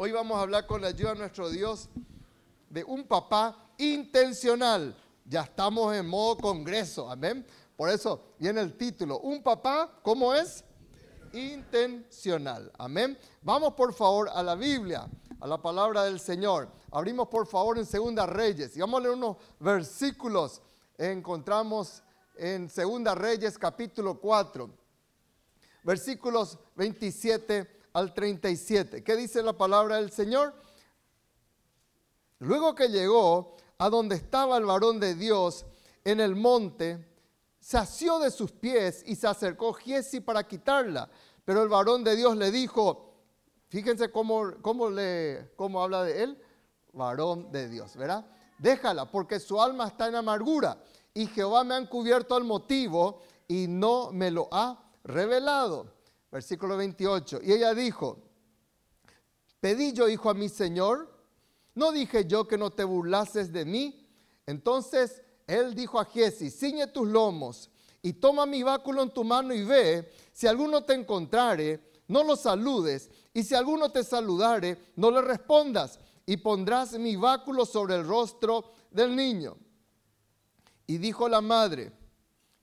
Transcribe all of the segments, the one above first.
Hoy vamos a hablar con la ayuda de nuestro Dios de un papá intencional. Ya estamos en modo congreso, amén. Por eso viene el título, un papá, ¿cómo es? Intencional, amén. Vamos por favor a la Biblia, a la palabra del Señor. Abrimos por favor en Segunda Reyes y vamos a leer unos versículos. Encontramos en Segunda Reyes capítulo 4, versículos 27 al 37. ¿Qué dice la palabra del Señor? Luego que llegó a donde estaba el varón de Dios en el monte, se asió de sus pies y se acercó Giesi para quitarla. Pero el varón de Dios le dijo, fíjense cómo, cómo, le, cómo habla de él, varón de Dios, ¿verdad? Déjala, porque su alma está en amargura y Jehová me ha encubierto el motivo y no me lo ha revelado. Versículo 28. Y ella dijo, pedí yo hijo a mi Señor, no dije yo que no te burlases de mí. Entonces él dijo a Giesi, ciñe tus lomos y toma mi báculo en tu mano y ve, si alguno te encontrare, no lo saludes, y si alguno te saludare, no le respondas, y pondrás mi báculo sobre el rostro del niño. Y dijo la madre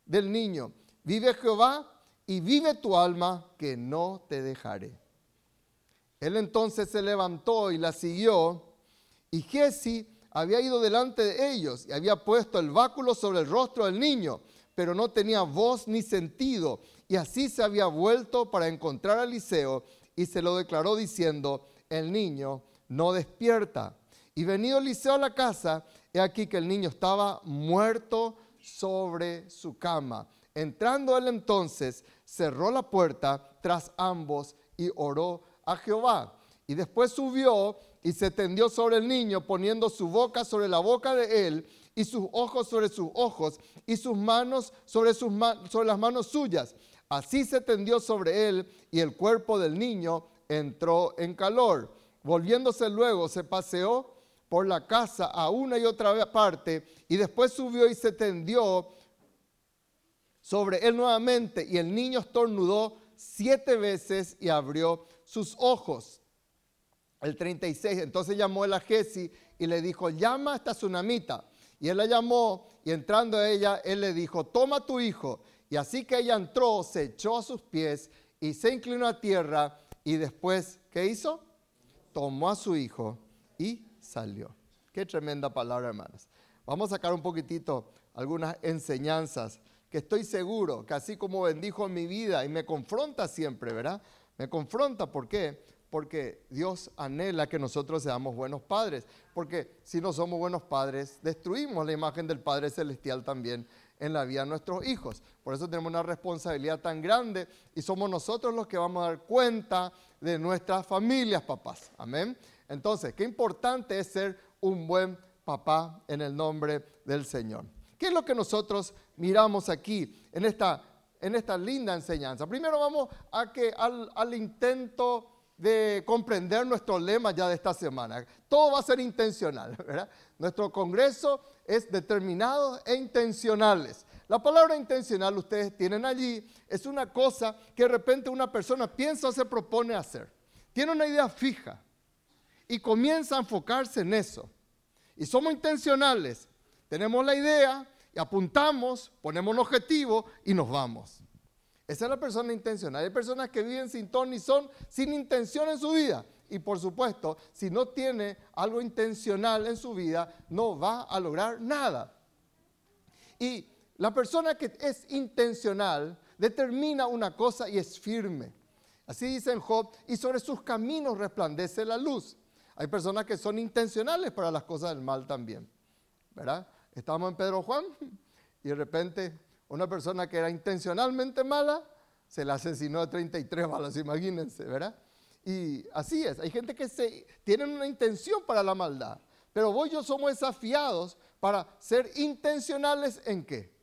del niño, vive Jehová y vive tu alma, que no te dejaré. Él entonces se levantó y la siguió, y Jesse había ido delante de ellos y había puesto el báculo sobre el rostro del niño, pero no tenía voz ni sentido, y así se había vuelto para encontrar a Eliseo y se lo declaró diciendo, el niño no despierta. Y venido Eliseo a la casa, he aquí que el niño estaba muerto sobre su cama. Entrando él entonces, cerró la puerta tras ambos y oró a Jehová. Y después subió y se tendió sobre el niño, poniendo su boca sobre la boca de él y sus ojos sobre sus ojos y sus manos sobre, sus sobre las manos suyas. Así se tendió sobre él y el cuerpo del niño entró en calor. Volviéndose luego, se paseó por la casa a una y otra parte y después subió y se tendió sobre él nuevamente y el niño estornudó siete veces y abrió sus ojos. El 36, entonces llamó él a Jesse y le dijo, llama a esta tsunamita. Y él la llamó y entrando a ella, él le dijo, toma tu hijo. Y así que ella entró, se echó a sus pies y se inclinó a tierra y después, ¿qué hizo? Tomó a su hijo y salió. Qué tremenda palabra, hermanos. Vamos a sacar un poquitito algunas enseñanzas que estoy seguro que así como bendijo mi vida y me confronta siempre, ¿verdad? Me confronta, ¿por qué? Porque Dios anhela que nosotros seamos buenos padres. Porque si no somos buenos padres, destruimos la imagen del Padre Celestial también en la vida de nuestros hijos. Por eso tenemos una responsabilidad tan grande y somos nosotros los que vamos a dar cuenta de nuestras familias, papás. Amén. Entonces, qué importante es ser un buen papá en el nombre del Señor. ¿Qué es lo que nosotros miramos aquí en esta, en esta linda enseñanza? Primero vamos a que al, intento de comprender nuestro lema ya de esta semana. Todo va a ser intencional, ¿verdad? Nuestro congreso es determinado e intencionales. La palabra intencional ustedes tienen allí es una cosa que de repente una persona piensa o se propone hacer. Tiene una idea fija y comienza a enfocarse en eso. Y somos intencionales tenemos la idea y apuntamos, ponemos un objetivo y nos vamos. Esa es la persona intencional. Hay personas que viven sin ton ni son, sin intención en su vida. Y por supuesto, si no tiene algo intencional en su vida, no va a lograr nada. Y la persona que es intencional determina una cosa y es firme. Así dice en Job, y sobre sus caminos resplandece la luz. Hay personas que son intencionales para las cosas del mal también. ¿Verdad? Estábamos en Pedro Juan y de repente una persona que era intencionalmente mala se la asesinó a 33 balas, imagínense, ¿verdad? Y así es, hay gente que se, tienen una intención para la maldad, pero vos y yo somos desafiados para ser intencionales en qué?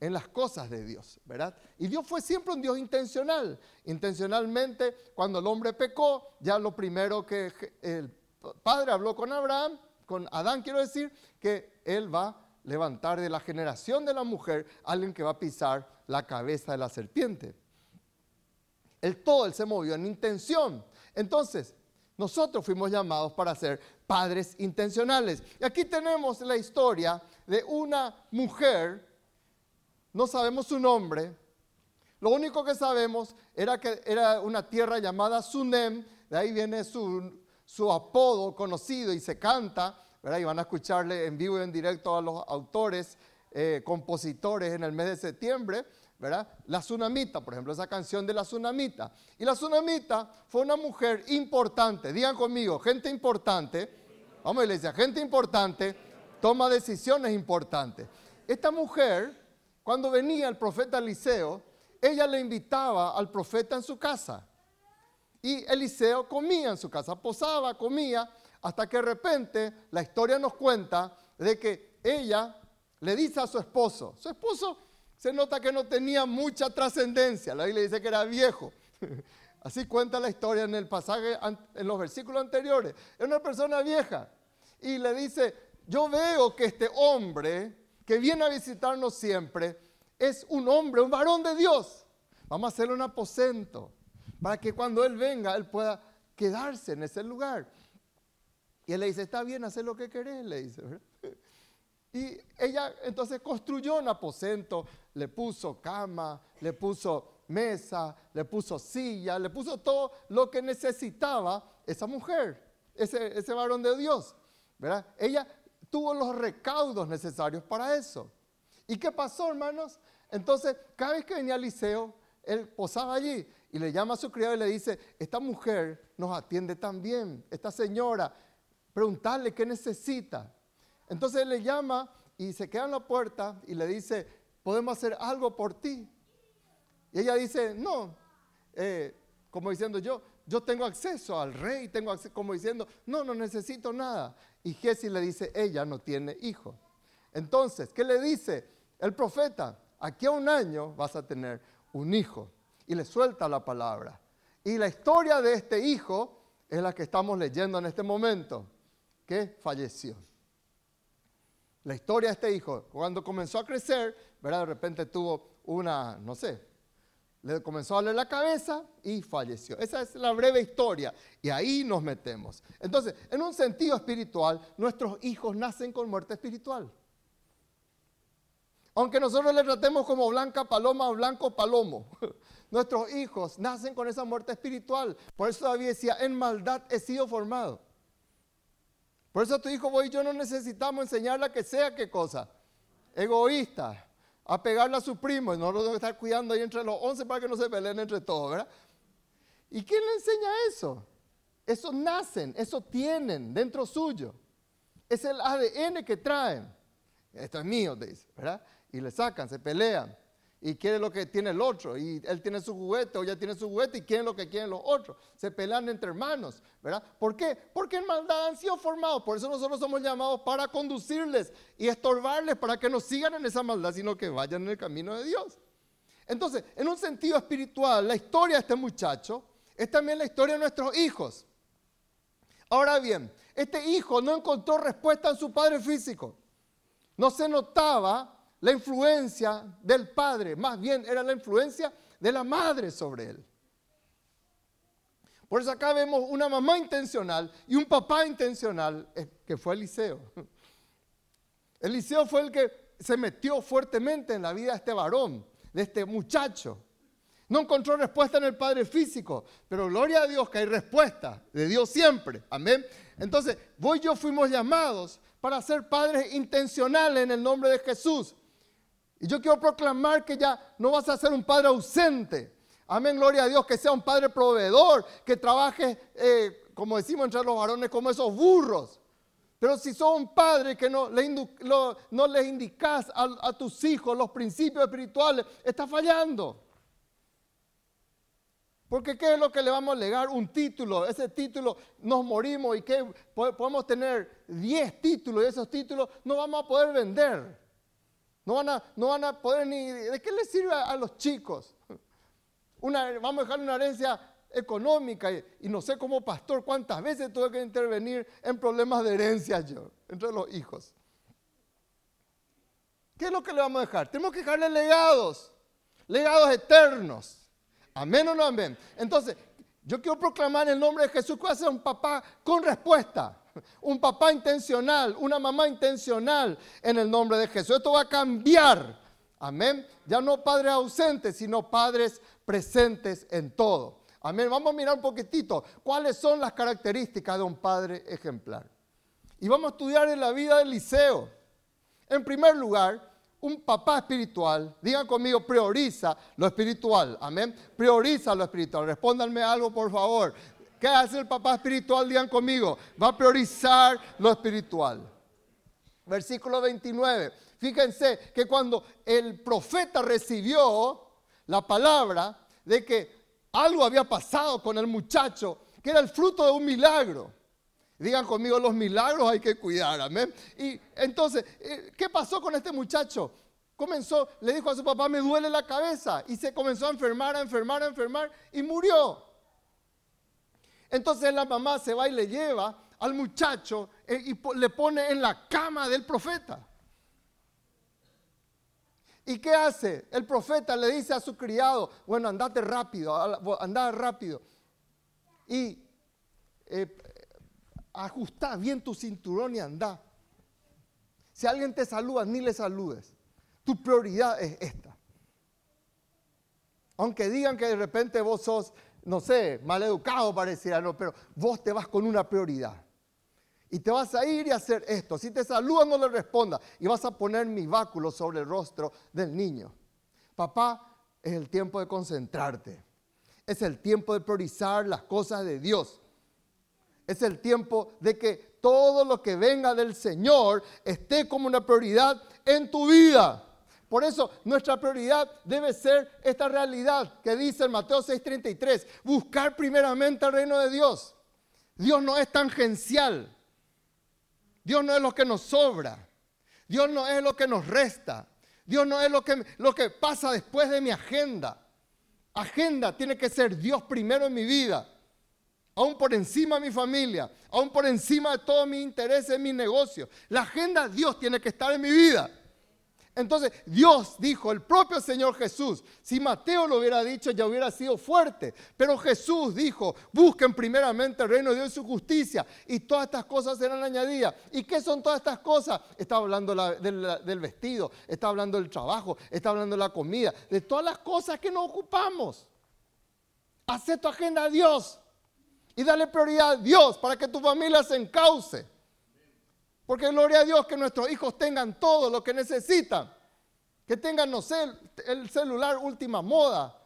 En las cosas de Dios, ¿verdad? Y Dios fue siempre un Dios intencional. Intencionalmente, cuando el hombre pecó, ya lo primero que el Padre habló con Abraham, con Adán quiero decir, que él va levantar de la generación de la mujer alguien que va a pisar la cabeza de la serpiente. El todo, él se movió en intención. Entonces, Nosotros fuimos llamados para ser padres intencionales. Y aquí tenemos la historia de una mujer, no sabemos su nombre, lo único que sabemos era que era una tierra llamada Sunem, de ahí viene su, su apodo conocido y se canta, ¿verdad? y van a escucharle en vivo y en directo a los autores, eh, compositores en el mes de septiembre, ¿verdad? La Tsunamita, por ejemplo, esa canción de la Tsunamita. Y la Tsunamita fue una mujer importante, digan conmigo, gente importante, vamos iglesia, gente importante, toma decisiones importantes. Esta mujer, cuando venía el profeta Eliseo, ella le invitaba al profeta en su casa. Y Eliseo comía en su casa, posaba, comía, hasta que de repente la historia nos cuenta de que ella le dice a su esposo, su esposo se nota que no tenía mucha trascendencia, la Biblia dice que era viejo. Así cuenta la historia en el pasaje, en los versículos anteriores. Es una persona vieja y le dice, yo veo que este hombre que viene a visitarnos siempre es un hombre, un varón de Dios. Vamos a hacerle un aposento para que cuando Él venga, Él pueda quedarse en ese lugar. Y él le dice, está bien, hacer lo que querés, le dice. Y ella entonces construyó un aposento, le puso cama, le puso mesa, le puso silla, le puso todo lo que necesitaba esa mujer, ese, ese varón de Dios. ¿verdad? Ella tuvo los recaudos necesarios para eso. ¿Y qué pasó, hermanos? Entonces, cada vez que venía Eliseo, él posaba allí y le llama a su criado y le dice, esta mujer nos atiende tan bien, esta señora, preguntarle qué necesita. Entonces él le llama y se queda en la puerta y le dice, ¿podemos hacer algo por ti? Y ella dice, no, eh, como diciendo yo, yo tengo acceso al rey, tengo acceso, como diciendo, no, no necesito nada. Y Jesse le dice, ella no tiene hijo. Entonces, ¿qué le dice el profeta? Aquí a un año vas a tener un hijo. Y le suelta la palabra. Y la historia de este hijo es la que estamos leyendo en este momento, que falleció. La historia de este hijo, cuando comenzó a crecer, ¿verdad? de repente tuvo una, no sé, le comenzó a doler la cabeza y falleció. Esa es la breve historia y ahí nos metemos. Entonces, en un sentido espiritual, nuestros hijos nacen con muerte espiritual. Aunque nosotros le tratemos como blanca paloma o blanco palomo, nuestros hijos nacen con esa muerte espiritual. Por eso David decía, en maldad he sido formado. Por eso tu hijo, vos y yo no necesitamos enseñarle a que sea qué cosa. Egoísta. A pegarle a su primo y no lo debe estar cuidando ahí entre los once para que no se peleen entre todos, ¿verdad? ¿Y quién le enseña eso? Eso nacen, eso tienen dentro suyo. Es el ADN que traen. Esto es mío, dice, ¿verdad? Y le sacan, se pelean y quiere lo que tiene el otro, y él tiene su juguete o ella tiene su juguete y quiere lo que quieren los otros. Se pelean entre hermanos, ¿verdad? ¿Por qué? Porque en maldad han sido formados. Por eso nosotros somos llamados para conducirles y estorbarles para que no sigan en esa maldad, sino que vayan en el camino de Dios. Entonces, en un sentido espiritual, la historia de este muchacho es también la historia de nuestros hijos. Ahora bien, este hijo no encontró respuesta en su padre físico. No se notaba la influencia del padre, más bien era la influencia de la madre sobre él. Por eso acá vemos una mamá intencional y un papá intencional, eh, que fue Eliseo. Eliseo fue el que se metió fuertemente en la vida de este varón, de este muchacho. No encontró respuesta en el padre físico, pero gloria a Dios que hay respuesta de Dios siempre. Amén. Entonces, vos y yo fuimos llamados para ser padres intencionales en el nombre de Jesús. Y yo quiero proclamar que ya no vas a ser un padre ausente. Amén, gloria a Dios, que sea un padre proveedor, que trabaje, eh, como decimos entre los varones, como esos burros. Pero si sos un padre que no le, les indicas a, tus hijos los principios espirituales, está fallando. Porque ¿qué es lo que le vamos a legar? Un título. Ese título nos morimos y que podemos tener 10 títulos y esos títulos no vamos a poder vender. No van a, no van a poder ni... ¿De qué les sirve a, los chicos? Una, vamos a dejar una herencia económica y, no sé como pastor cuántas veces tuve que intervenir en problemas de herencia yo, entre los hijos. ¿Qué es lo que le vamos a dejar? Tenemos que dejarle legados, legados eternos. Amén o no amén. Entonces, Yo quiero proclamar en el nombre de Jesús que voy a ser un papá con respuesta. Un papá intencional, una mamá intencional en el nombre de Jesús. Esto va a cambiar. Amén. Ya no padres ausentes, sino padres presentes en todo. Amén. Vamos a mirar un poquitito cuáles son las características de un padre ejemplar. Y vamos a estudiar en la vida del liceo. En primer lugar, un papá espiritual, digan conmigo, prioriza lo espiritual. Amén. Prioriza lo espiritual. Respóndanme algo, por favor. ¿Qué hace el papá espiritual? Digan conmigo. Va a priorizar lo espiritual. Versículo 29. Fíjense que cuando el profeta recibió la palabra de que algo había pasado con el muchacho, que era el fruto de un milagro. Digan conmigo, los milagros hay que cuidar, amén. Y entonces, eh, ¿qué pasó con este muchacho? Comenzó, le dijo a su papá, me duele la cabeza. Y se comenzó a enfermar, a enfermar, a enfermar y murió. Entonces la mamá se va y le lleva al muchacho eh, y le pone en la cama del profeta. ¿Y qué hace? El profeta le dice a su criado, bueno, andate rápido, anda rápido. Y eh, bien tu cinturón y anda. Si alguien te saluda, ni le saludes. Tu prioridad es esta. Aunque digan que de repente vos sos, no sé, mal educado pareciera, no, pero vos te vas con una prioridad. Y te vas a ir y hacer esto. Si te saludan, no le responda. Y vas a poner mi báculo sobre el rostro del niño. Papá, es el tiempo de concentrarte. Es el tiempo de priorizar las cosas de Dios. Es el tiempo de que todo lo que venga del Señor esté como una prioridad en tu vida. Por eso nuestra prioridad debe ser esta realidad que dice en Mateo 6:33, buscar primeramente el reino de Dios. Dios no es tangencial. Dios no es lo que nos sobra. Dios no es lo que nos resta. Dios no es lo que, lo que pasa después de mi agenda. Agenda tiene que ser Dios primero en mi vida aún por encima de mi familia, aún por encima de todos mis intereses en mi negocio. La agenda de Dios tiene que estar en mi vida. Entonces Dios dijo, el propio Señor Jesús, si Mateo lo hubiera dicho ya hubiera sido fuerte, pero Jesús dijo, busquen primeramente el reino de Dios y su justicia y todas estas cosas serán añadidas. ¿Y qué son todas estas cosas? Está hablando del, vestido, está hablando del trabajo, está hablando de la comida, de todas las cosas que nos ocupamos. Haz tu agenda a Dios y dale prioridad a Dios para que tu familia se encauce. Porque gloria a Dios que nuestros hijos tengan todo lo que necesitan. Que tengan, no sé, el celular última moda.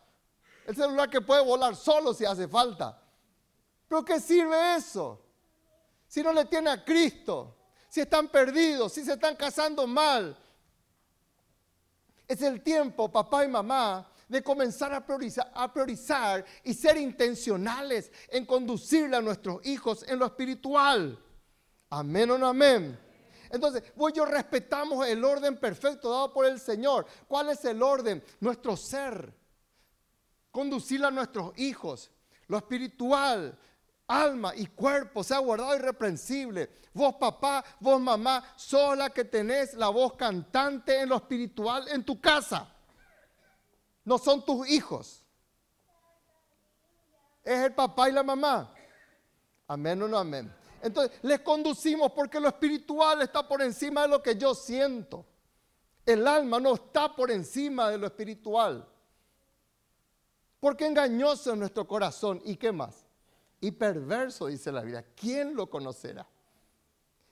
El celular que puede volar solo si hace falta. Pero ¿qué sirve eso? Si no le tiene a Cristo. Si están perdidos, si se están casando mal. Es el tiempo, papá y mamá, de comenzar a priorizar, y ser intencionales en conducirle a nuestros hijos en lo espiritual. Amén o no amén. Entonces, vos yo respetamos el orden perfecto dado por el Señor. ¿Cuál es el orden? Nuestro ser. Conducirle a nuestros hijos. Lo espiritual, alma y cuerpo sea guardado irreprensible. Vos papá, vos mamá, sola que tenés la voz cantante en lo espiritual en tu casa no son tus hijos. Es el papá y la mamá. Amén o no amén. Entonces, les conducimos porque lo espiritual está por encima de lo que yo siento. El alma no está por encima de lo espiritual. Porque engañoso es nuestro corazón. ¿Y qué más? Y perverso, dice la Biblia. ¿Quién lo conocerá?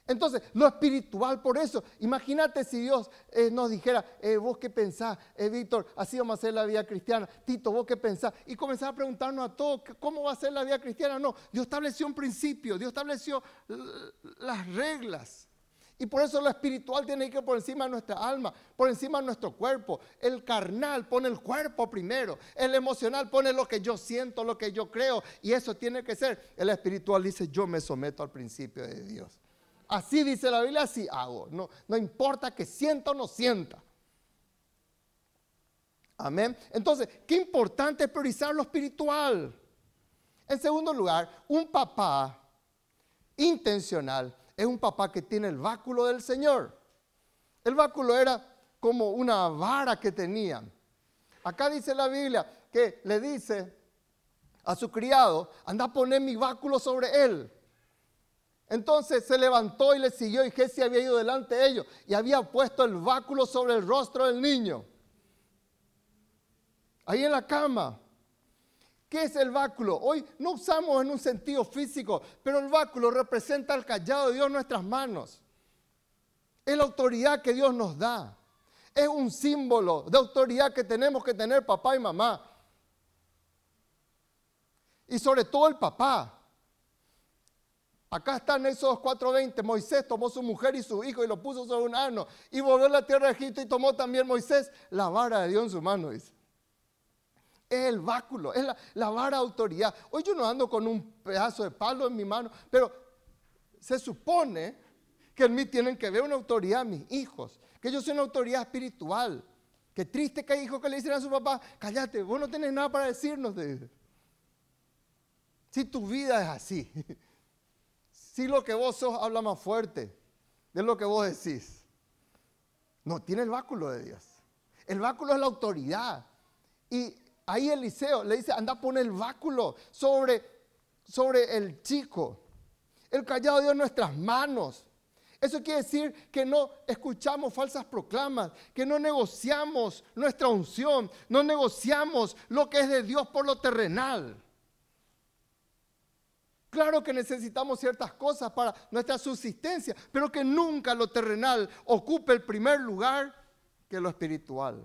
Entonces, lo espiritual, por eso, imagínate si Dios eh, nos dijera, eh, vos qué pensás, eh, Víctor, así vamos a hacer la vida cristiana, Tito, vos qué pensás, y comenzar a preguntarnos a todos, ¿cómo va a ser la vida cristiana? No, Dios estableció un principio, Dios estableció las reglas. Y por eso lo espiritual tiene que ir por encima de nuestra alma, por encima de nuestro cuerpo. El carnal pone el cuerpo primero, el emocional pone lo que yo siento, lo que yo creo, y eso tiene que ser. El espiritual dice, yo me someto al principio de Dios. Así dice la Biblia, así hago. No, no importa que sienta o no sienta. Amén. Entonces, qué importante es priorizar lo espiritual. En segundo lugar, un papá intencional es un papá que tiene el báculo del Señor. El báculo era como una vara que tenían. Acá dice la Biblia que le dice a su criado, anda a poner mi báculo sobre él. Entonces se levantó y le siguió y Jesse había ido delante de ellos y había puesto el báculo sobre el rostro del niño. Ahí en la cama. ¿Qué es el báculo? Hoy no usamos en un sentido físico, pero el báculo representa el callado de Dios en nuestras manos. Es la autoridad que Dios nos da. Es un símbolo de autoridad que tenemos que tener papá y mamá. Y sobre todo el papá. Acá está en Éxodo 4:20. Moisés tomó su mujer y su hijo y lo puso sobre un asno. Y volvió a la tierra de Egipto y tomó también Moisés la vara de Dios en su mano, dice. Es el báculo, es la, vara de autoridad. Hoy yo no ando con un pedazo de palo en mi mano, pero se supone que en mí tienen que ver una autoridad mis hijos, que yo soy una autoridad espiritual. Qué triste que hay hijos que le dicen a su papá, cállate, vos no tenés nada para decirnos. De... Si tu vida es así, si lo que vos sos habla más fuerte de lo que vos decís. No, tiene el báculo de Dios. El báculo es la autoridad. Y ahí Eliseo le dice, anda a poner el báculo sobre, sobre el chico. El callado de Dios en nuestras manos. Eso quiere decir que no escuchamos falsas proclamas, que no negociamos nuestra unción, no negociamos lo que es de Dios por lo terrenal. Claro que necesitamos ciertas cosas para nuestra subsistencia, pero que nunca lo terrenal ocupe el primer lugar que lo espiritual.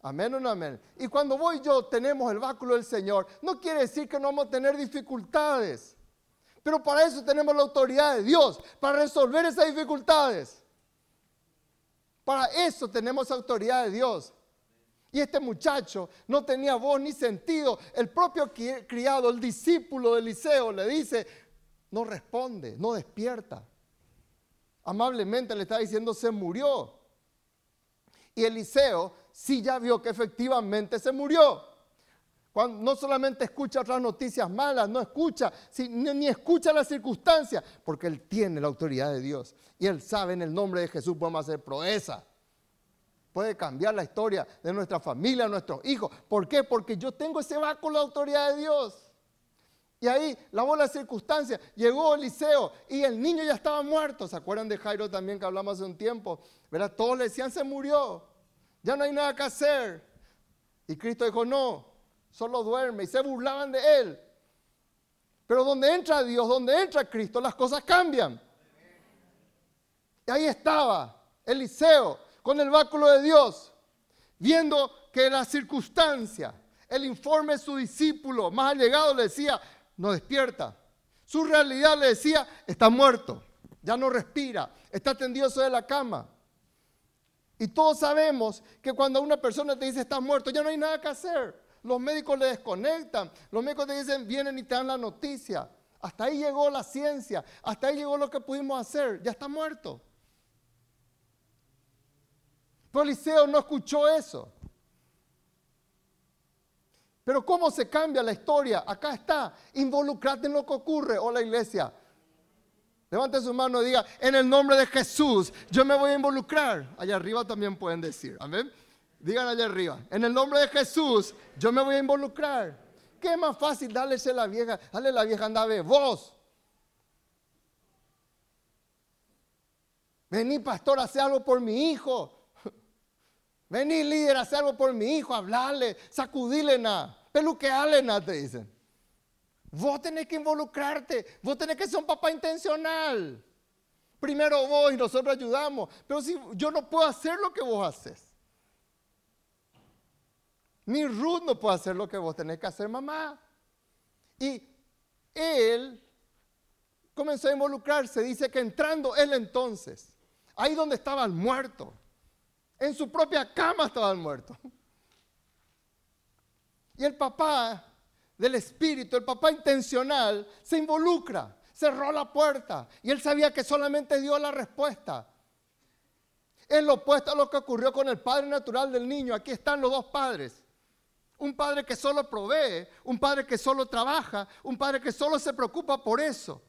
Amén o no amén. Y cuando voy yo tenemos el báculo del Señor, no quiere decir que no vamos a tener dificultades. Pero para eso tenemos la autoridad de Dios, para resolver esas dificultades. Para eso tenemos autoridad de Dios. Y este muchacho no tenía voz ni sentido. El propio criado, el discípulo de Eliseo, le dice, no responde, no despierta. Amablemente le está diciendo, se murió. Y Eliseo sí ya vio que efectivamente se murió no solamente escucha otras noticias malas, no escucha, ni, escucha las circunstancias, porque Él tiene la autoridad de Dios. Y Él sabe en el nombre de Jesús podemos hacer proeza. Puede cambiar la historia de nuestra familia, nuestros hijos. ¿Por qué? Porque yo tengo ese báculo de autoridad de Dios. Y ahí, la bola de circunstancias, llegó Eliseo y el niño ya estaba muerto. ¿Se acuerdan de Jairo también que hablamos hace un tiempo? ¿Verdad? Todos le decían, se murió. Ya no hay nada que hacer. Y Cristo dijo, no, solo duerme y se burlaban de él. Pero donde entra Dios, donde entra Cristo, las cosas cambian. Y ahí estaba Eliseo con el báculo de Dios, viendo que la circunstancia, el informe de su discípulo más allegado le decía, no despierta. Su realidad le decía, está muerto, ya no respira, está tendido sobre la cama. Y todos sabemos que cuando una persona te dice, está muerto, ya no hay nada que hacer. Los médicos le desconectan. Los médicos te dicen, vienen y te dan la noticia. Hasta ahí llegó la ciencia. Hasta ahí llegó lo que pudimos hacer. Ya está muerto. Pero Eliseo no escuchó eso. Pero ¿cómo se cambia la historia? Acá está. Involucrate en lo que ocurre. O la iglesia. Levante su mano y diga, en el nombre de Jesús, yo me voy a involucrar. Allá arriba también pueden decir. Amén. Digan allá arriba, en el nombre de Jesús, yo me voy a involucrar. ¿Qué es más fácil darle a la vieja? Dale a la vieja, anda a vos. Vení, pastor, hace algo por mi hijo. Vení, líder, hace algo por mi hijo, hablarle, sacudirle nada, peluquearle nada, te dicen. Vos tenés que involucrarte, vos tenés que ser un papá intencional. Primero vos y nosotros ayudamos, pero si yo no puedo hacer lo que vos haces. Ni Ruth no puede hacer lo que vos tenés que hacer, mamá. Y él comenzó a involucrarse. Dice que entrando él entonces, ahí donde estaba el muerto, en su propia cama estaba el muerto. Y el papá del espíritu, el papá intencional, se involucra, cerró la puerta y él sabía que solamente dio la respuesta. Es lo opuesto a lo que ocurrió con el padre natural del niño. Aquí están los dos padres. Un padre que solo provee, un padre que solo trabaja, un padre que solo se preocupa por eso.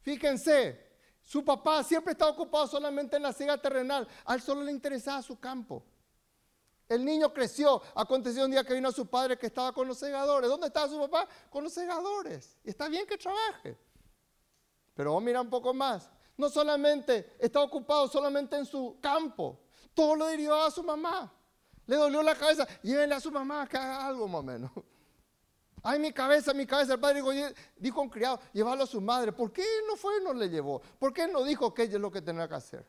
Fíjense, su papá siempre estaba ocupado solamente en la siega terrenal. A él solo le interesaba su campo. El niño creció. Aconteció un día que vino a su padre que estaba con los segadores. ¿Dónde estaba su papá? Con los segadores. Está bien que trabaje. Pero vos mira un poco más. No solamente está ocupado solamente en su campo. Todo lo derivaba a su mamá. Le dolió la cabeza. Llévenle a su mamá que haga algo más o menos. Ay, mi cabeza, mi cabeza. El padre dijo, dijo un criado, llévalo a su madre. ¿Por qué no fue y no le llevó? ¿Por qué no dijo que es lo que tenía que hacer?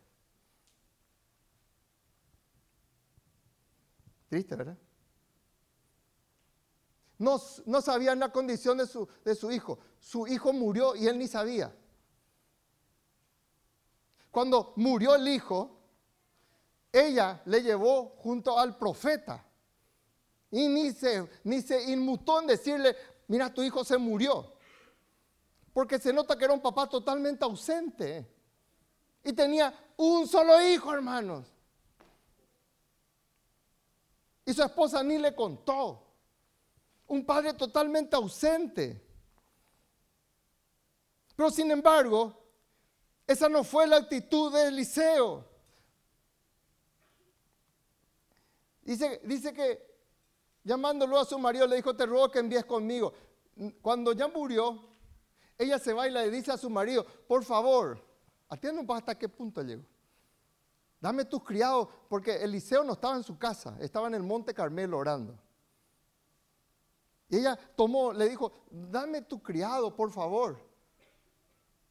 Triste, ¿verdad? No, no sabían la condición de su hijo. Su hijo murió y él ni sabía. Cuando murió el hijo, ella le llevó junto al profeta. Y ni se, ni se inmutó en decirle, mira, tu hijo se murió. Porque se nota que era un papá totalmente ausente. Y tenía un solo hijo, hermanos. Y su esposa ni le contó. Un padre totalmente ausente. Pero sin embargo, esa no fue la actitud de Eliseo. Dice, dice que llamándolo a su marido le dijo, te ruego que envíes conmigo. Cuando ya murió, ella se va y le dice a su marido, por favor, poco hasta qué punto llegó. Dame tus criados, porque Eliseo no estaba en su casa, estaba en el monte Carmelo orando. Y ella tomó, le dijo, dame tu criado, por favor.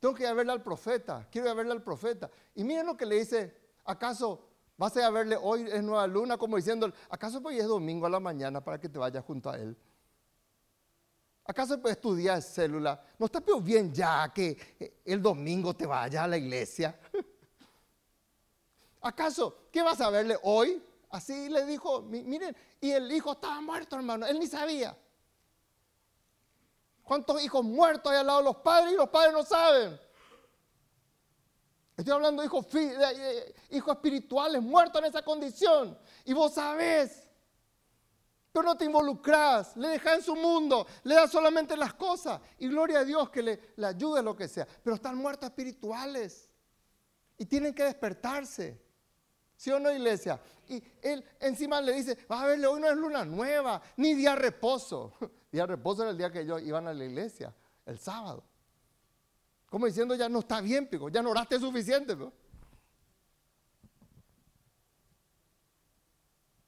Tengo que ir a verle al profeta, quiero ir a verle al profeta. Y miren lo que le dice, ¿acaso vas a verle hoy es nueva luna? Como diciendo, ¿acaso hoy es domingo a la mañana para que te vayas junto a él? ¿Acaso puedes estudiar célula? ¿No está bien ya que el domingo te vayas a la iglesia? ¿Acaso qué vas a verle hoy? Así le dijo, miren, y el hijo estaba muerto, hermano, él ni sabía. ¿Cuántos hijos muertos hay al lado de los padres y los padres no saben? Estoy hablando de hijos, hijos espirituales muertos en esa condición. Y vos sabés. Pero no te involucras, le dejas en su mundo, le das solamente las cosas. Y gloria a Dios que le, le ayude lo que sea. Pero están muertos espirituales. Y tienen que despertarse. ¿Sí o no, iglesia? Y él encima le dice, va a verle, hoy no es luna nueva, ni día reposo. Día reposo era el día que ellos iban a la iglesia, el sábado. Como diciendo, ya no está bien, pico, ya no oraste suficiente.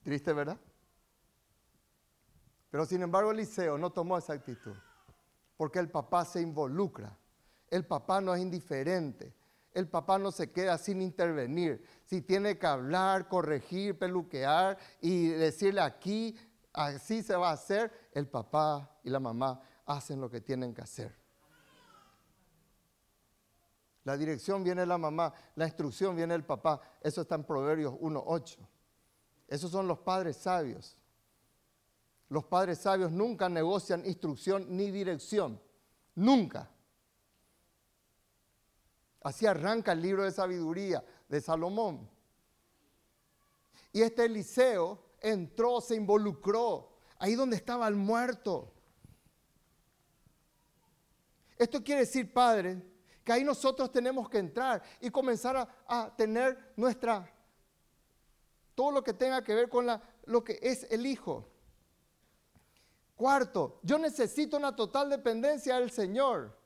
Triste, ¿verdad? Pero sin embargo Eliseo no tomó esa actitud, porque el papá se involucra, el papá no es indiferente, el papá no se queda sin intervenir. Si tiene que hablar, corregir, peluquear y decirle aquí, así se va a hacer, el papá y la mamá hacen lo que tienen que hacer. La dirección viene la mamá, la instrucción viene del papá. Eso está en Proverbios 1.8. Esos son los padres sabios. Los padres sabios nunca negocian instrucción ni dirección. Nunca. Así arranca el libro de sabiduría de Salomón. Y este Eliseo entró, se involucró, ahí donde estaba el muerto. Esto quiere decir, Padre, que ahí nosotros tenemos que entrar y comenzar a, tener nuestra, todo lo que tenga que ver con lo que es el Hijo. Cuarto, yo necesito una total dependencia del Señor.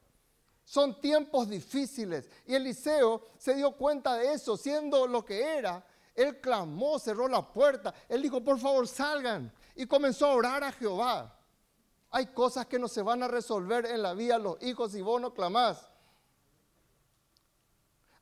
Son tiempos difíciles. Y Eliseo se dio cuenta de eso, siendo lo que era. Él clamó, cerró la puerta. Él dijo, por favor, salgan. Y comenzó a orar a Jehová. Hay cosas que no se van a resolver en la vida los hijos y vos no clamás.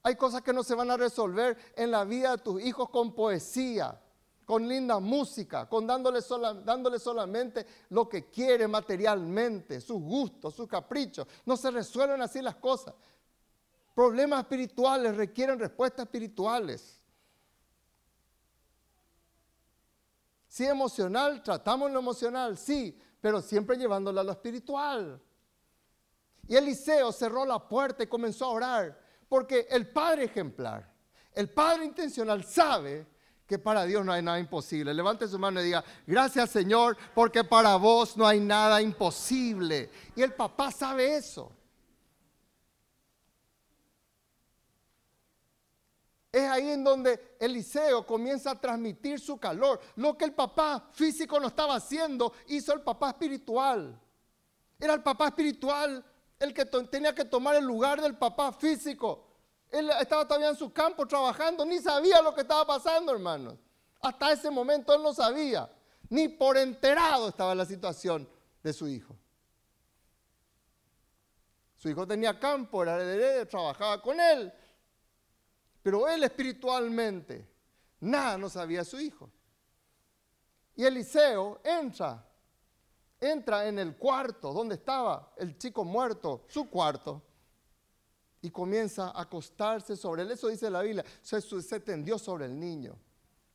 Hay cosas que no se van a resolver en la vida de tus hijos con poesía, con linda música, con dándole, solamente lo que quiere materialmente, sus gustos, sus caprichos. No se resuelven así las cosas. Problemas espirituales requieren respuestas espirituales. Si emocional, tratamos lo emocional, sí, pero siempre llevándolo a lo espiritual. Y Eliseo cerró la puerta y comenzó a orar, porque el padre ejemplar, el padre intencional sabe que para Dios no hay nada imposible. Levante su mano y diga, gracias Señor, porque para vos no hay nada imposible. Y el papá sabe eso. Es ahí en donde Eliseo comienza a transmitir su calor. Lo que el papá físico no estaba haciendo, hizo el papá espiritual. Era el papá espiritual el que tenía que tomar el lugar del papá físico. Él estaba todavía en su campo trabajando, ni sabía lo que estaba pasando, hermanos. Hasta ese momento él no sabía, ni por enterado estaba la situación de su hijo. Su hijo tenía campo, era heredero, trabajaba con él. Pero él espiritualmente, nada no sabía su hijo. Y Eliseo entra, entra en el cuarto donde estaba el chico muerto, su cuarto, y comienza a acostarse sobre él. Eso dice la Biblia, se, se tendió sobre el niño.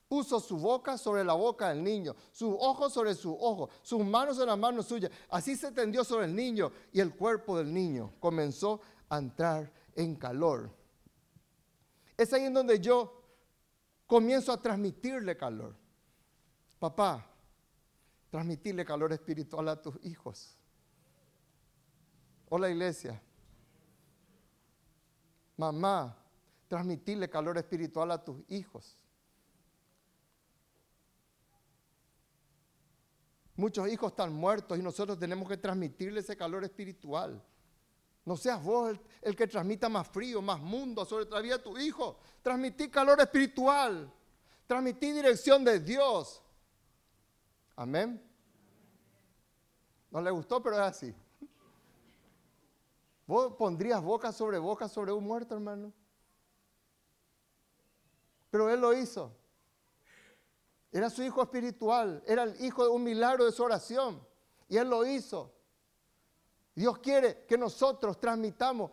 Puso su boca sobre la boca del niño, sus ojos sobre sus ojos, sus manos sobre las manos suyas. Así se tendió sobre el niño y el cuerpo del niño comenzó a entrar en calor. Es ahí en donde yo comienzo a transmitirle calor. Papá, transmitirle calor espiritual a tus hijos. Hola iglesia. Mamá, transmitirle calor espiritual a tus hijos. Muchos hijos están muertos y nosotros tenemos que transmitirle ese calor espiritual. No seas vos el, que transmita más frío, más mundo sobre la vida de tu hijo. Transmití calor espiritual. Transmití dirección de Dios. Amén. No le gustó, pero es así. ¿Vos pondrías boca sobre boca sobre un muerto, hermano? Pero él lo hizo. Era su hijo espiritual, era el hijo de un milagro de su oración. Y Él lo hizo. Dios quiere que nosotros transmitamos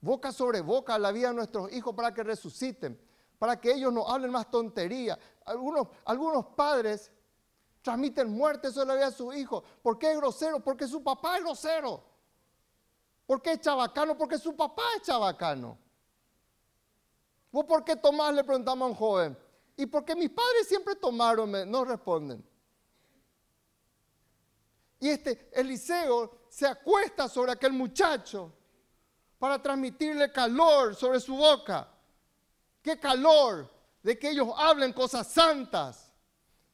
boca sobre boca la vida de nuestros hijos para que resuciten, para que ellos no hablen más tontería. Algunos, algunos padres transmiten muerte sobre de sus hijos. ¿Por qué es grosero? Porque su papá es grosero. ¿Por qué es chabacano? Porque su papá es chabacano. ¿Vos por qué Tomás le preguntamos a un joven? ¿Y por qué mis padres siempre tomaron? No responden. Y este Eliseo se acuesta sobre aquel muchacho para transmitirle calor sobre su boca. ¿Qué calor? De que ellos hablen cosas santas,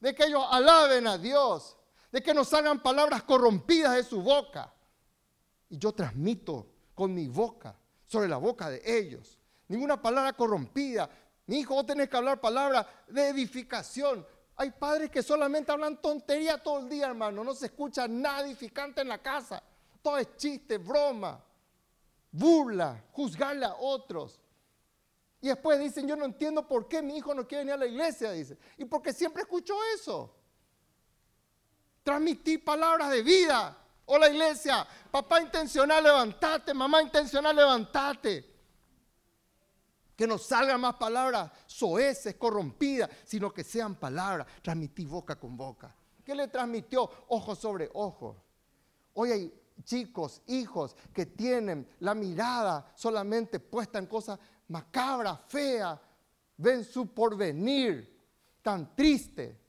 de que ellos alaben a Dios, de que no salgan palabras corrompidas de su boca. Y yo transmito con mi boca sobre la boca de ellos. Ninguna palabra corrompida, mi hijo, vos tenés que hablar palabras de edificación. Hay padres que solamente hablan tontería todo el día, hermano. No se escucha nada edificante en la casa. Todo es chiste, broma, burla, juzgarle a otros. Y después dicen, yo no entiendo por qué mi hijo no quiere venir a la iglesia, dice. Y porque siempre escucho eso. Transmití palabras de vida. Hola iglesia, papá intencional, levantate, mamá intencional, levantate que no salgan más palabras soeces, corrompidas, sino que sean palabras. Transmití boca con boca. ¿Qué le transmitió? Ojo sobre ojo. Hoy hay chicos, hijos que tienen la mirada solamente puesta en cosas macabras, feas. Ven su porvenir tan triste.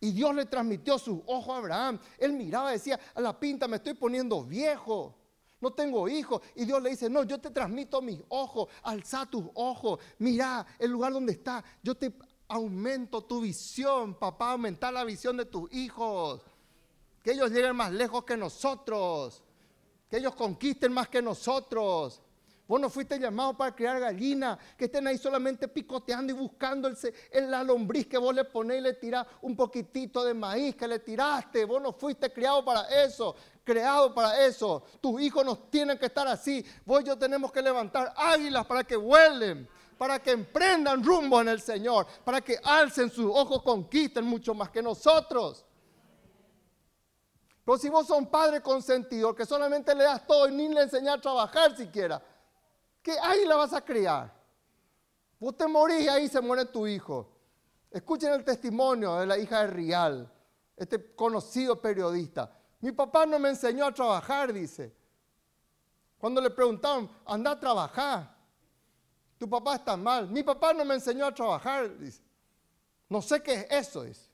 Y Dios le transmitió sus ojos a Abraham. Él miraba y decía, a la pinta me estoy poniendo viejo no tengo hijos. Y Dios le dice, no, yo te transmito mis ojos, alza tus ojos, mira el lugar donde está, yo te aumento tu visión, papá, aumentar la visión de tus hijos. Que ellos lleguen más lejos que nosotros, que ellos conquisten más que nosotros. Vos no fuiste llamado para criar gallinas que estén ahí solamente picoteando y buscando el, la lombriz que vos le ponés y le tirás un poquitito de maíz que le tiraste. Vos no fuiste criado para eso creado para eso. Tus hijos no tienen que estar así. Vos y yo tenemos que levantar águilas para que vuelen, para que emprendan rumbo en el Señor, para que alcen sus ojos, conquisten mucho más que nosotros. Pero si vos sos un padre consentido que solamente le das todo y ni le enseñas a trabajar siquiera, ¿qué águila vas a criar? Vos te morís y ahí se muere tu hijo. Escuchen el testimonio de la hija de Rial, este conocido periodista. Mi papá no me enseñó a trabajar, dice. Cuando le preguntaron, anda a trabajar. Tu papá está mal. Mi papá no me enseñó a trabajar, dice. No sé qué es eso, dice.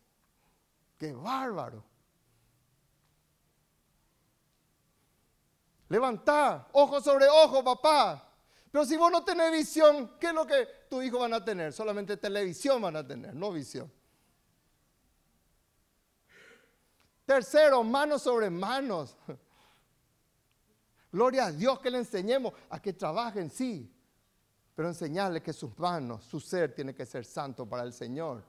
Qué bárbaro. Levantá, ojo sobre ojo, papá. Pero si vos no tenés visión, ¿qué es lo que tus hijos van a tener? Solamente televisión van a tener, no visión. Tercero, manos sobre manos. Gloria a Dios que le enseñemos a que trabajen, sí, pero enseñarle que sus manos, su ser tiene que ser santo para el Señor.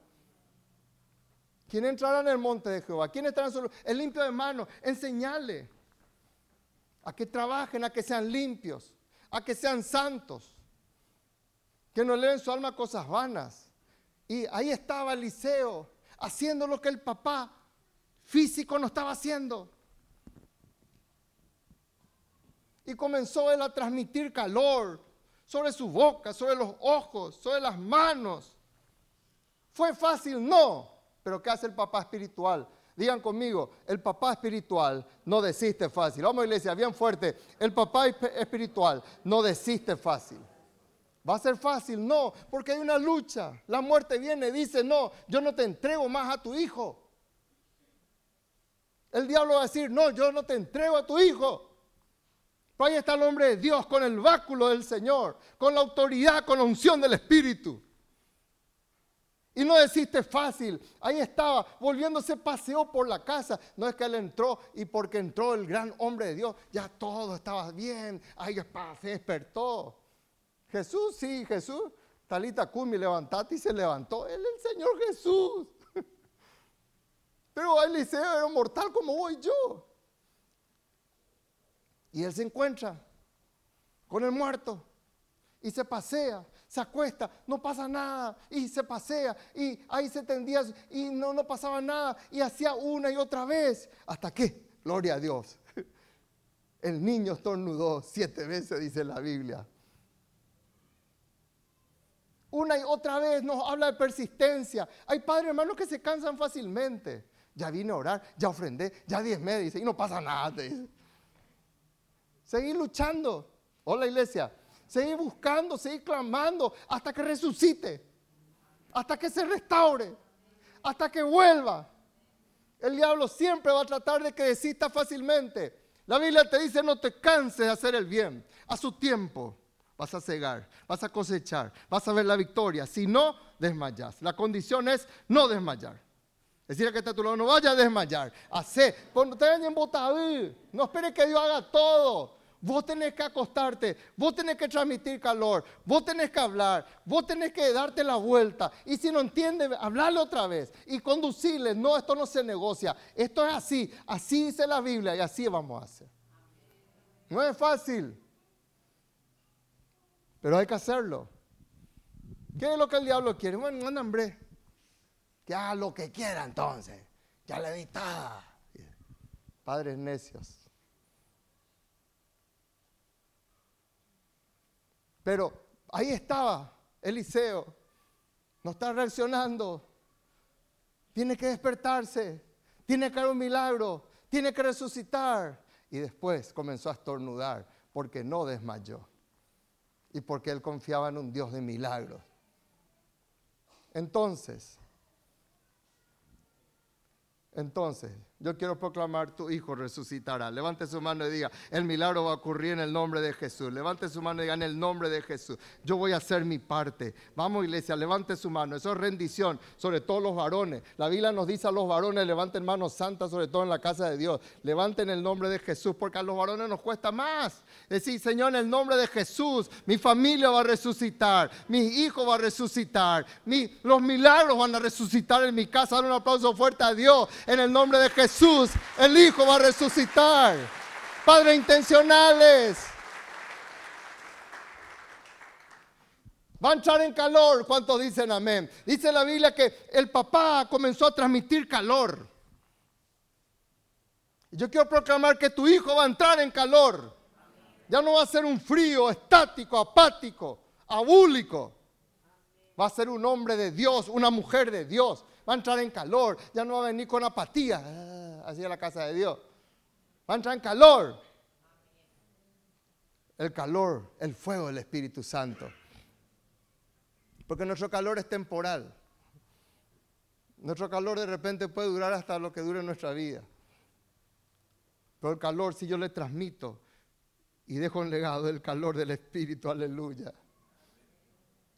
¿Quién entrará en el monte de Jehová? ¿Quién estará en su limpio de manos. Enseñarle a que trabajen, a que sean limpios, a que sean santos, que no leen su alma cosas vanas. Y ahí estaba Eliseo haciendo lo que el papá físico no estaba haciendo. Y comenzó él a transmitir calor sobre su boca, sobre los ojos, sobre las manos. ¿Fue fácil? No. Pero ¿qué hace el papá espiritual? Digan conmigo, el papá espiritual no desiste fácil. Vamos iglesia, bien fuerte. El papá espiritual no desiste fácil. ¿Va a ser fácil? No, porque hay una lucha. La muerte viene, dice, no, yo no te entrego más a tu hijo. El diablo va a decir, no, yo no te entrego a tu hijo. Pero ahí está el hombre de Dios con el báculo del Señor, con la autoridad, con la unción del Espíritu. Y no deciste fácil. Ahí estaba, volviéndose paseó por la casa. No es que él entró y porque entró el gran hombre de Dios, ya todo estaba bien. Ahí se despertó. Jesús, sí, Jesús. Talita Kumi, levantate y se levantó. Él es el Señor Jesús. Pero Eliseo era mortal como voy yo. Y él se encuentra con el muerto y se pasea, se acuesta, no pasa nada y se pasea y ahí se tendía y no, no pasaba nada y hacía una y otra vez. ¿Hasta qué? Gloria a Dios. El niño estornudó siete veces, dice la Biblia. Una y otra vez nos habla de persistencia. Hay padres hermanos que se cansan fácilmente ya vine a orar, ya ofrendé, ya diezmé, dice, y no pasa nada, te dice. Seguir luchando. Hola iglesia. Seguir buscando, seguir clamando hasta que resucite, hasta que se restaure, hasta que vuelva. El diablo siempre va a tratar de que desista fácilmente. La Biblia te dice, no te canses de hacer el bien. A su tiempo vas a cegar, vas a cosechar, vas a ver la victoria. Si no, desmayas. La condición es no desmayar. Decir que está a tu lado, no vaya a desmayar. Hace, cuando te en botadú, no esperes que Dios haga todo. Vos tenés que acostarte, vos tenés que transmitir calor, vos tenés que hablar, vos tenés que darte la vuelta. Y si no entiende, hablarle otra vez y conducirle. No, esto no se negocia. Esto es así. Así dice la Biblia y así vamos a hacer. No es fácil, pero hay que hacerlo. ¿Qué es lo que el diablo quiere? Bueno, no, hombre que haga lo que quiera entonces. Ya le di Padres necios. Pero ahí estaba Eliseo. No está reaccionando. Tiene que despertarse. Tiene que haber un milagro. Tiene que resucitar. Y después comenzó a estornudar porque no desmayó. Y porque él confiaba en un Dios de milagros. Entonces, entonces, yo quiero proclamar, tu hijo resucitará. Levante su mano y diga, el milagro va a ocurrir en el nombre de Jesús. Levante su mano y diga, en el nombre de Jesús. Yo voy a hacer mi parte. Vamos iglesia, levante su mano. Eso es rendición, sobre todo los varones. La Biblia nos dice a los varones, levanten manos santas, sobre todo en la casa de Dios. Levanten el nombre de Jesús, porque a los varones nos cuesta más. Decir, Señor, en el nombre de Jesús, mi familia va a resucitar, mi hijo va a resucitar, los milagros van a resucitar en mi casa. Dar un aplauso fuerte a Dios. En el nombre de Jesús. Jesús, el Hijo va a resucitar. Padre, intencionales. Va a entrar en calor. ¿Cuántos dicen amén? Dice la Biblia que el papá comenzó a transmitir calor. Yo quiero proclamar que tu hijo va a entrar en calor. Ya no va a ser un frío estático, apático, abúlico. Va a ser un hombre de Dios, una mujer de Dios va a entrar en calor, ya no va a venir con apatía, así a la casa de Dios. Va a entrar en calor. El calor, el fuego del Espíritu Santo. Porque nuestro calor es temporal. Nuestro calor de repente puede durar hasta lo que dure nuestra vida. Pero el calor, si yo le transmito y dejo un legado del calor del Espíritu, aleluya.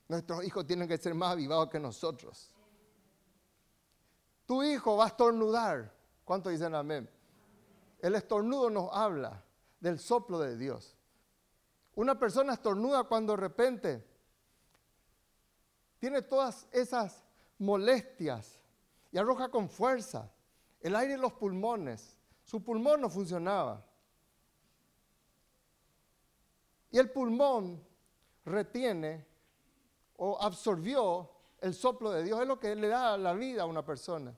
Nuestros hijos tienen que ser más avivados que nosotros. Tu hijo va a estornudar. ¿Cuántos dicen amén? El estornudo nos habla del soplo de Dios. Una persona estornuda cuando de repente tiene todas esas molestias y arroja con fuerza el aire en los pulmones. Su pulmón no funcionaba. Y el pulmón retiene o absorbió el soplo de Dios. Es lo que le da la vida a una persona.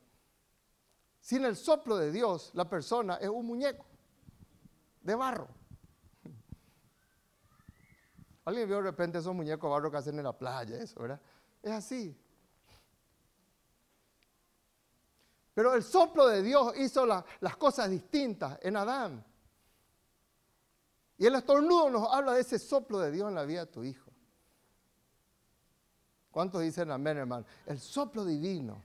Sin el soplo de Dios, la persona es un muñeco de barro. Alguien vio de repente esos muñecos de barro que hacen en la playa, eso, ¿verdad? Es así. Pero el soplo de Dios hizo las cosas distintas en Adán. Y el estornudo nos habla de ese soplo de Dios en la vida de tu hijo. ¿Cuántos dicen amén, hermano? El soplo divino.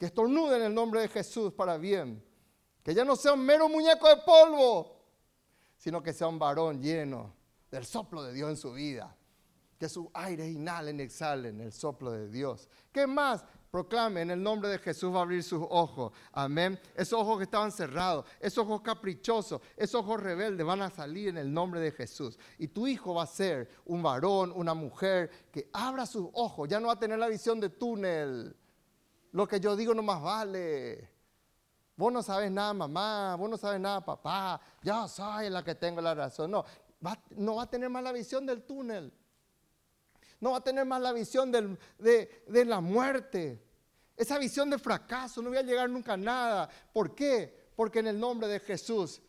Que estornude en el nombre de Jesús para bien. Que ya no sea un mero muñeco de polvo, sino que sea un varón lleno del soplo de Dios en su vida. Que sus aires inhalen y exhalen el soplo de Dios. ¿Qué más? proclame en el nombre de Jesús va a abrir sus ojos. Amén. Esos ojos que estaban cerrados, esos ojos caprichosos, esos ojos rebeldes van a salir en el nombre de Jesús. Y tu hijo va a ser un varón, una mujer que abra sus ojos. Ya no va a tener la visión de túnel. Lo que yo digo no más vale. Vos no sabes nada, mamá. Vos no sabes nada, papá. Yo soy la que tengo la razón. No, no va a tener más la visión del túnel no va a tener más la visión de, la muerte, esa visión de fracaso, no voy a llegar nunca a nada. ¿Por qué? Porque en el nombre de Jesús,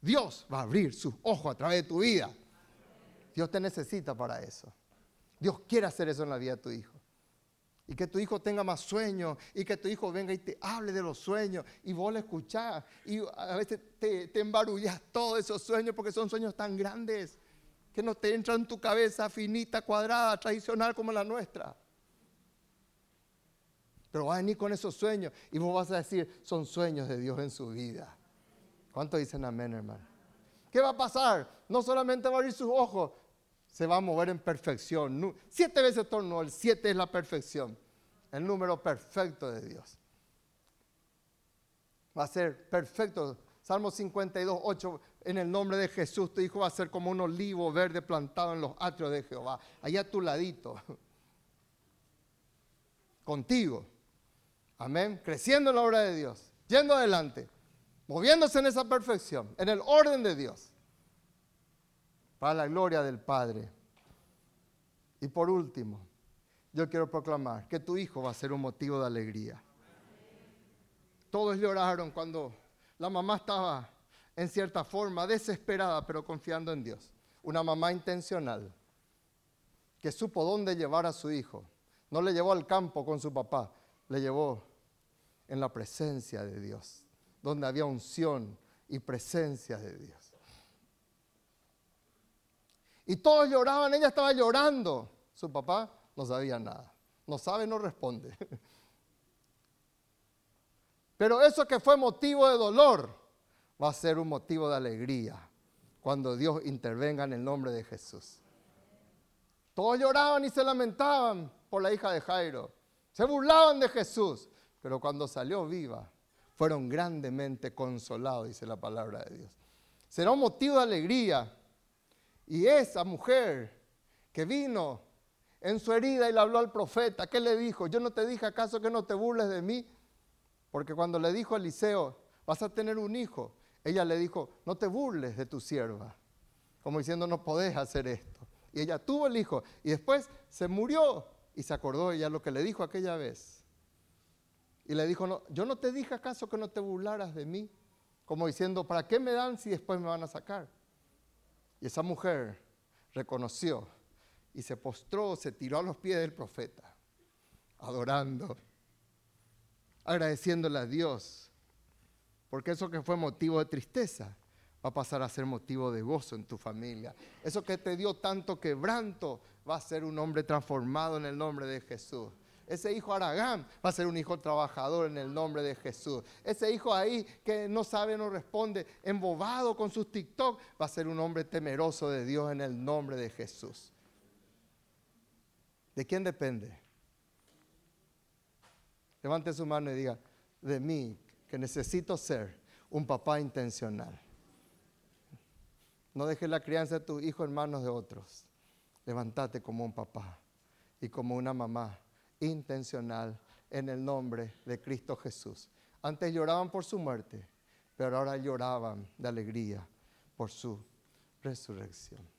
Dios va a abrir sus ojos a través de tu vida. Dios te necesita para eso. Dios quiere hacer eso en la vida de tu hijo. Y que tu hijo tenga más sueños y que tu hijo venga y te hable de los sueños y vos le escuchás y a veces te, te embarullas todos esos sueños porque son sueños tan grandes que no te entra en tu cabeza finita, cuadrada, tradicional como la nuestra. Pero va a venir con esos sueños y vos vas a decir, son sueños de Dios en su vida. ¿Cuánto dicen amén, hermano? ¿Qué va a pasar? No solamente va a abrir sus ojos, se va a mover en perfección. Siete veces torno, el siete es la perfección, el número perfecto de Dios. Va a ser perfecto. Salmo 52, 8 en el nombre de Jesús, tu hijo va a ser como un olivo verde plantado en los atrios de Jehová, allá a tu ladito, contigo. Amén. Creciendo en la obra de Dios, yendo adelante, moviéndose en esa perfección, en el orden de Dios, para la gloria del Padre. Y por último, yo quiero proclamar que tu hijo va a ser un motivo de alegría. Todos lloraron cuando la mamá estaba en cierta forma, desesperada, pero confiando en Dios. Una mamá intencional, que supo dónde llevar a su hijo. No le llevó al campo con su papá, le llevó en la presencia de Dios, donde había unción y presencia de Dios. Y todos lloraban, ella estaba llorando. Su papá no sabía nada. No sabe, no responde. Pero eso que fue motivo de dolor, va a ser un motivo de alegría cuando Dios intervenga en el nombre de Jesús. Todos lloraban y se lamentaban por la hija de Jairo. Se burlaban de Jesús, pero cuando salió viva, fueron grandemente consolados, dice la palabra de Dios. Será un motivo de alegría. Y esa mujer que vino en su herida y le habló al profeta, ¿qué le dijo? Yo no te dije acaso que no te burles de mí, porque cuando le dijo a Eliseo, vas a tener un hijo, ella le dijo, no te burles de tu sierva, como diciendo, no podés hacer esto. Y ella tuvo el hijo y después se murió y se acordó ella lo que le dijo aquella vez. Y le dijo, no, yo no te dije acaso que no te burlaras de mí, como diciendo, ¿para qué me dan si después me van a sacar? Esa mujer reconoció y se postró, se tiró a los pies del profeta, adorando, agradeciéndole a Dios porque eso que fue motivo de tristeza va a pasar a ser motivo de gozo en tu familia. Eso que te dio tanto quebranto va a ser un hombre transformado en el nombre de Jesús. Ese hijo Aragán va a ser un hijo trabajador en el nombre de Jesús. Ese hijo ahí que no sabe, no responde, embobado con sus TikTok, va a ser un hombre temeroso de Dios en el nombre de Jesús. ¿De quién depende? Levante su mano y diga, de mí, que necesito ser un papá intencional. No dejes la crianza de tu hijo en manos de otros. Levántate como un papá y como una mamá intencional en el nombre de Cristo Jesús. Antes lloraban por su muerte, pero ahora lloraban de alegría por su resurrección.